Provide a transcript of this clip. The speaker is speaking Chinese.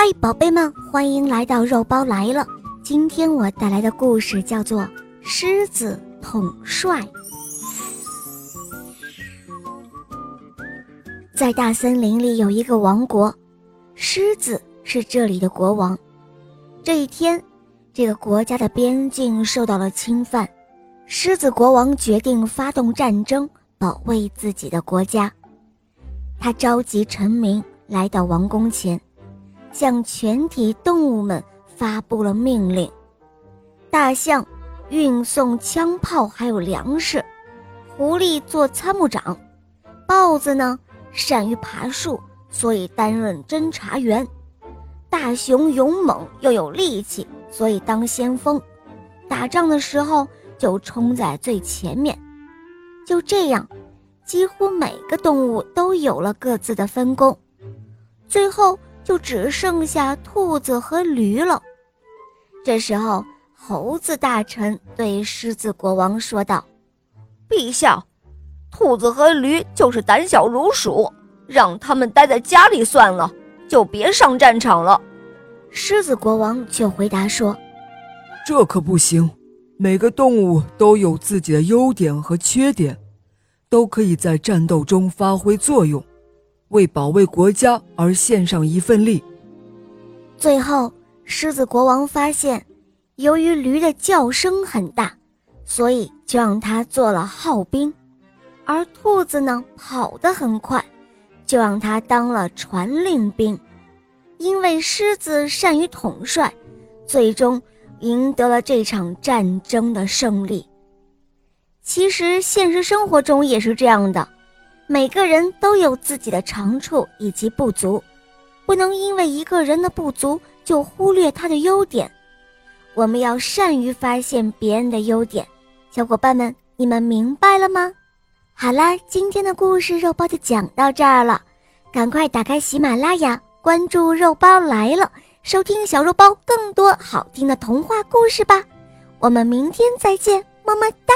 嗨，宝贝们，欢迎来到肉包来了。今天我带来的故事叫做《狮子统帅》。在大森林里有一个王国，狮子是这里的国王。这一天，这个国家的边境受到了侵犯，狮子国王决定发动战争，保卫自己的国家。他召集臣民来到王宫前。向全体动物们发布了命令：大象运送枪炮还有粮食，狐狸做参谋长，豹子呢善于爬树，所以担任侦察员，大熊勇猛又有力气，所以当先锋，打仗的时候就冲在最前面。就这样，几乎每个动物都有了各自的分工，最后。就只剩下兔子和驴了。这时候，猴子大臣对狮子国王说道：“陛下，兔子和驴就是胆小如鼠，让他们待在家里算了，就别上战场了。”狮子国王却回答说：“这可不行，每个动物都有自己的优点和缺点，都可以在战斗中发挥作用。”为保卫国家而献上一份力。最后，狮子国王发现，由于驴的叫声很大，所以就让他做了号兵；而兔子呢，跑得很快，就让他当了传令兵。因为狮子善于统帅，最终赢得了这场战争的胜利。其实，现实生活中也是这样的。每个人都有自己的长处以及不足，不能因为一个人的不足就忽略他的优点。我们要善于发现别人的优点。小伙伴们，你们明白了吗？好啦，今天的故事肉包就讲到这儿了，赶快打开喜马拉雅，关注肉包来了，收听小肉包更多好听的童话故事吧。我们明天再见，么么哒。